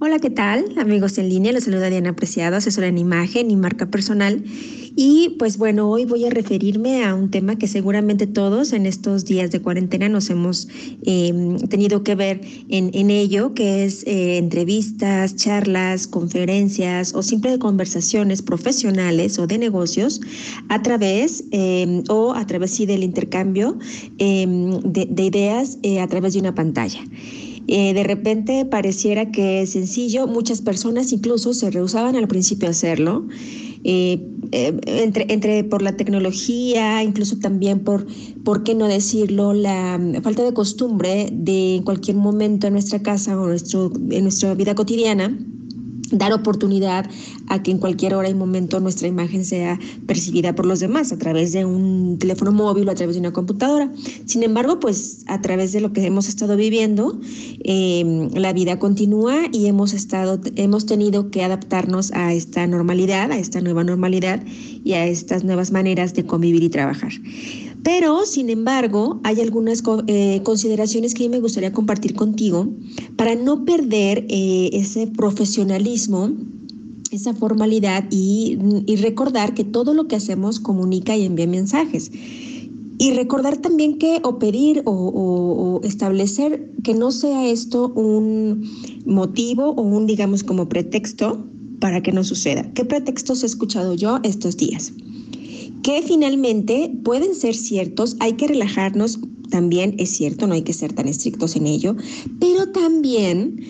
Hola, ¿qué tal? Amigos en línea, los saluda Diana Preciado, asesora en imagen y marca personal. Y pues bueno, hoy voy a referirme a un tema que seguramente todos en estos días de cuarentena nos hemos em, tenido que ver en, ello, que es eh, entrevistas, charlas, conferencias o simple conversaciones profesionales o de negocios a través em, o a través sí del intercambio em, de, ideas eh, a través de una pantalla. Eh, de repente pareciera que es sencillo, muchas personas incluso se rehusaban al principio a hacerlo, eh, eh, entre, entre por la tecnología, incluso también por, ¿por qué no decirlo?, la falta de costumbre de en cualquier momento en nuestra casa o nuestro, en nuestra vida cotidiana dar oportunidad a que en cualquier hora y momento nuestra imagen sea percibida por los demás a través de un teléfono móvil o a través de una computadora. Sin embargo, pues a través de lo que hemos estado viviendo, em, la vida continúa y hemos estado, hemos tenido que adaptarnos a esta normalidad, a esta nueva normalidad y a estas nuevas maneras de convivir y trabajar. Pero, sin embargo, hay algunas eh, consideraciones que me gustaría compartir contigo para no perder eh, ese profesionalismo esa formalidad y, recordar que todo lo que hacemos comunica y envía mensajes. Y recordar también que o pedir o, establecer que no sea esto un motivo o un, digamos, como pretexto para que no suceda. ¿Qué pretextos he escuchado yo estos días? Que finalmente pueden ser ciertos, hay que relajarnos, también es cierto, no hay que ser tan estrictos en ello, pero también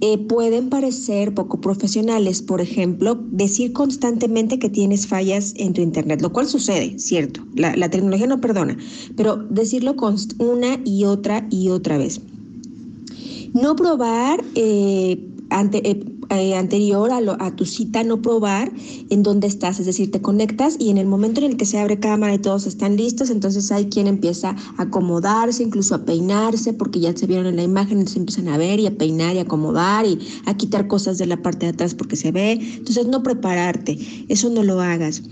eh, pueden parecer poco profesionales. Por ejemplo, decir constantemente que tienes fallas en tu Internet, lo cual sucede, cierto, la, tecnología no perdona, pero decirlo una y otra y otra vez. No probar eh, ante, eh, eh, anterior a, a, tu cita no probar en dónde estás, es decir, te conectas y en el momento en el que se abre cámara y todos están listos, entonces hay quien empieza a acomodarse, incluso a peinarse, porque ya se vieron en la imagen, entonces empiezan a ver y a peinar y acomodar y a quitar cosas de la parte de atrás porque se ve. Entonces no prepararte, eso no lo hagas.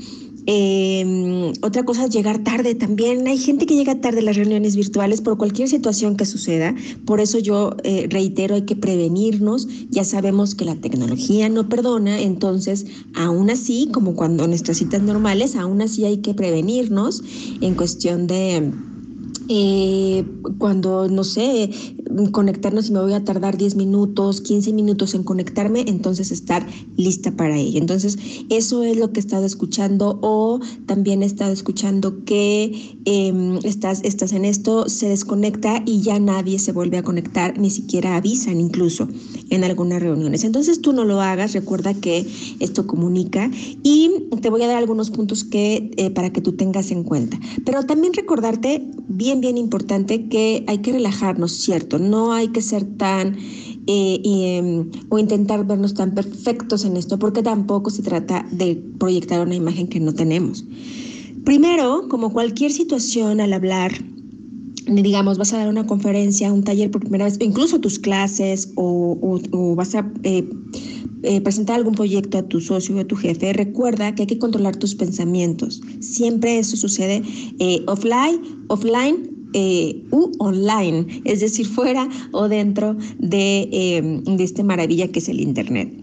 Eh, otra cosa es llegar tarde también. Hay gente que llega tarde a las reuniones virtuales por cualquier situación que suceda. Por eso yo eh, reitero, hay que prevenirnos. Ya sabemos que la tecnología no perdona, entonces aún así, como cuando nuestras citas normales, aún así hay que prevenirnos en cuestión de eh, cuando, no sé, conectarnos y me voy a tardar 10 minutos, 15 minutos en conectarme, entonces estar lista para ello. Entonces, eso es lo que he estado escuchando o también he estado escuchando que em, estás, estás en esto, se desconecta y ya nadie se vuelve a conectar, ni siquiera avisan incluso en algunas reuniones. Entonces, tú no lo hagas, recuerda que esto comunica y te voy a dar algunos puntos que eh, para que tú tengas en cuenta. Pero también recordarte bien bien importante que hay que relajarnos, ¿cierto? No hay que ser tan eh, em, o intentar vernos tan perfectos en esto, porque tampoco se trata de proyectar una imagen que no tenemos. Primero, como cualquier situación al hablar, digamos, vas a dar una conferencia, un taller por primera vez, incluso tus clases, o, vas a eh, eh, presentar algún proyecto a tu socio o a tu jefe, recuerda que hay que controlar tus pensamientos. Siempre eso sucede offline, offline eh, u online, es decir, fuera o dentro de, eh, de esta maravilla que es el Internet.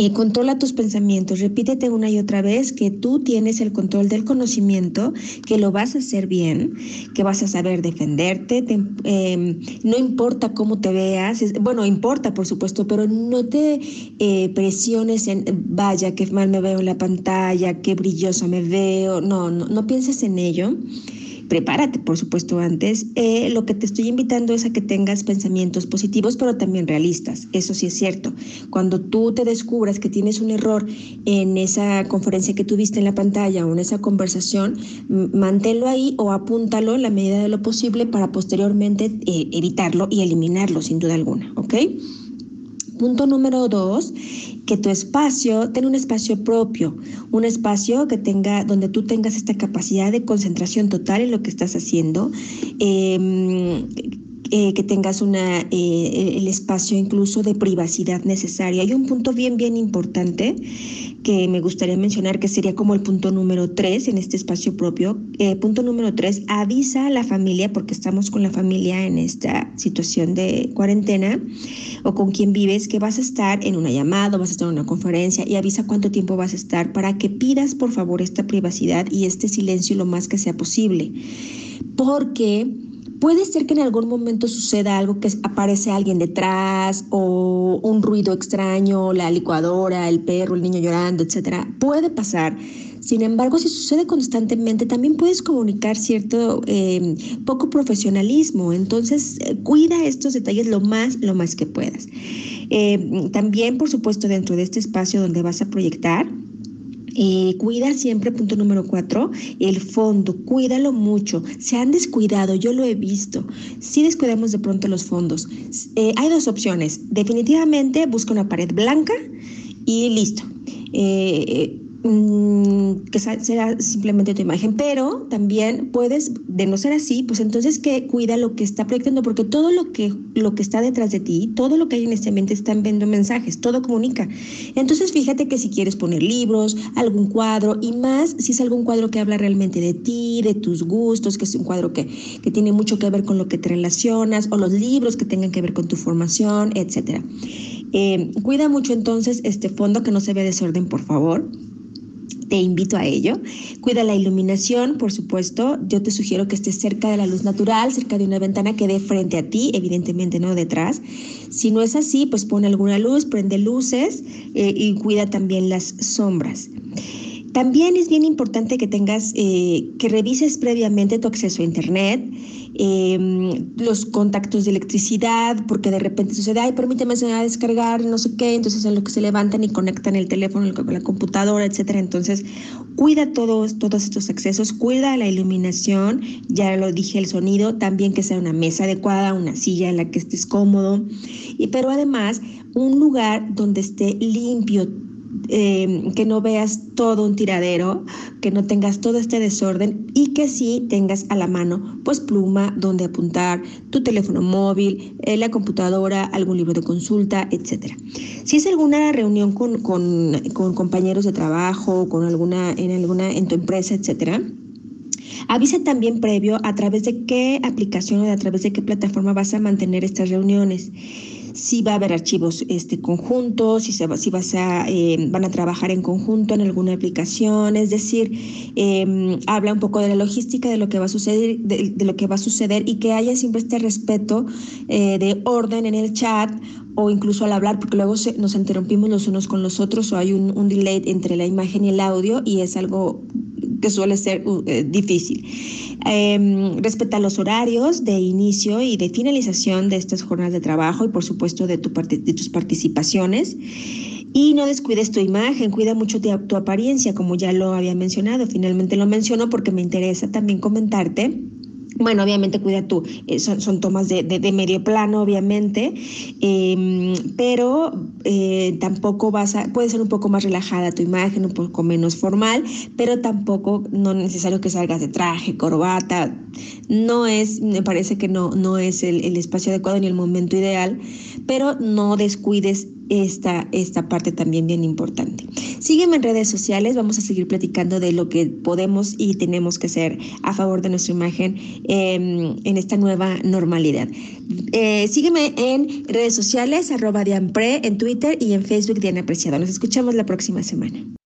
Y controla tus pensamientos, repítete una y otra vez que tú tienes el control del conocimiento, que lo vas a hacer bien, que vas a saber defenderte, em, no importa cómo te veas, bueno, importa por supuesto, pero no te eh, presiones en, vaya, qué mal me veo en la pantalla, qué brilloso me veo, no, no, no pienses en ello prepárate, por supuesto, antes. Eh, lo que te estoy invitando es a que tengas pensamientos positivos, pero también realistas. Eso sí es cierto. Cuando tú te descubras que tienes un error en esa conferencia que tuviste en la pantalla o en esa conversación, manténlo ahí o apúntalo en la medida de lo posible para posteriormente eh, evitarlo y eliminarlo, sin duda alguna. ¿Ok? Punto número dos, que tu espacio tenga un espacio propio, un espacio que tenga, donde tú tengas esta capacidad de concentración total en lo que estás haciendo. Em, eh, que tengas una, eh, el espacio incluso de privacidad necesaria. Hay un punto bien, bien importante que me gustaría mencionar, que sería como el punto número tres en este espacio propio. Eh, punto número tres, avisa a la familia, porque estamos con la familia en esta situación de cuarentena, o con quien vives, que vas a estar en una llamada, vas a estar en una conferencia, y avisa cuánto tiempo vas a estar para que pidas, por favor, esta privacidad y este silencio lo más que sea posible. Porque Puede ser que en algún momento suceda algo que aparece alguien detrás o un ruido extraño, la licuadora, el perro, el niño llorando, etcétera. Puede pasar. Sin embargo, si sucede constantemente, también puedes comunicar cierto eh, poco profesionalismo. Entonces, eh, cuida estos detalles lo más, lo más que puedas. Eh, también, por supuesto, dentro de este espacio donde vas a proyectar, eh, cuida siempre, punto número cuatro, el fondo, cuídalo mucho. Se han descuidado, yo lo he visto. Si descuidamos de pronto los fondos, eh, hay dos opciones. Definitivamente busca una pared blanca y listo. Eh, Mm, que sea simplemente tu imagen, pero también puedes, de no ser así, pues entonces que cuida lo que está proyectando, porque todo lo que, lo que está detrás de ti, todo lo que hay en este ambiente están viendo mensajes, todo comunica. Entonces fíjate que si quieres poner libros, algún cuadro, y más si es algún cuadro que habla realmente de ti, de tus gustos, que es un cuadro que, que tiene mucho que ver con lo que te relacionas, o los libros que tengan que ver con tu formación, etcétera. Eh, cuida mucho entonces este fondo que no se vea desorden, por favor te invito a ello. Cuida la iluminación, por supuesto. Yo te sugiero que estés cerca de la luz natural, cerca de una ventana que dé frente a ti, evidentemente no detrás. Si no es así, pues pone alguna luz, prende luces eh, y cuida también las sombras. También es bien importante que tengas, eh, que revises previamente tu acceso a Internet, em, los contactos de electricidad, porque de repente sucede, ay, permíteme a descargar, no sé qué, entonces en lo que se levantan y conectan el teléfono la computadora, etcétera. Entonces, cuida todos, todos estos accesos, cuida la iluminación, ya lo dije, el sonido, también que sea una mesa adecuada, una silla en la que estés cómodo, y, pero además un lugar donde esté limpio, Em, que no veas todo un tiradero, que no tengas todo este desorden y que sí tengas a la mano pues pluma donde apuntar, tu teléfono móvil, eh, la computadora, algún libro de consulta, etcétera. Si es alguna reunión con, con, con compañeros de trabajo, con alguna, en alguna, en tu empresa, etcétera, Avisa también previo a través de qué aplicación o a través de qué plataforma vas a mantener estas reuniones si va a haber archivos este, conjuntos, si, se va, si vas a, eh, van a trabajar en conjunto en alguna aplicación, es decir, em, habla un poco de la logística de lo que va a suceder, de, lo que va a suceder y que haya siempre este respeto eh, de orden en el chat o incluso al hablar, porque luego nos interrumpimos los unos con los otros o hay un, un delay entre la imagen y el audio y es algo que suele ser uh, eh, difícil. Eh, respeta los horarios de inicio y de finalización de estas jornadas de trabajo y por supuesto de, tu de tus participaciones. Y no descuides tu imagen, cuida mucho de tu apariencia, como ya lo había mencionado. Finalmente lo menciono porque me interesa también comentarte bueno, obviamente cuida tú, eh, son, tomas de, medio plano, obviamente, em, pero eh, tampoco vas a, puede ser un poco más relajada tu imagen, un poco menos formal, pero tampoco no es necesario que salgas de traje, corbata, no es, me parece que no, no es el, el espacio adecuado ni el momento ideal, pero no descuides esta, esta parte también bien importante. Sígueme en redes sociales, vamos a seguir platicando de lo que podemos y tenemos que hacer a favor de nuestra imagen em, en esta nueva normalidad. Eh, sígueme en redes sociales, arroba Dianpre, en Twitter y en Facebook Diana Apreciado. Nos escuchamos la próxima semana.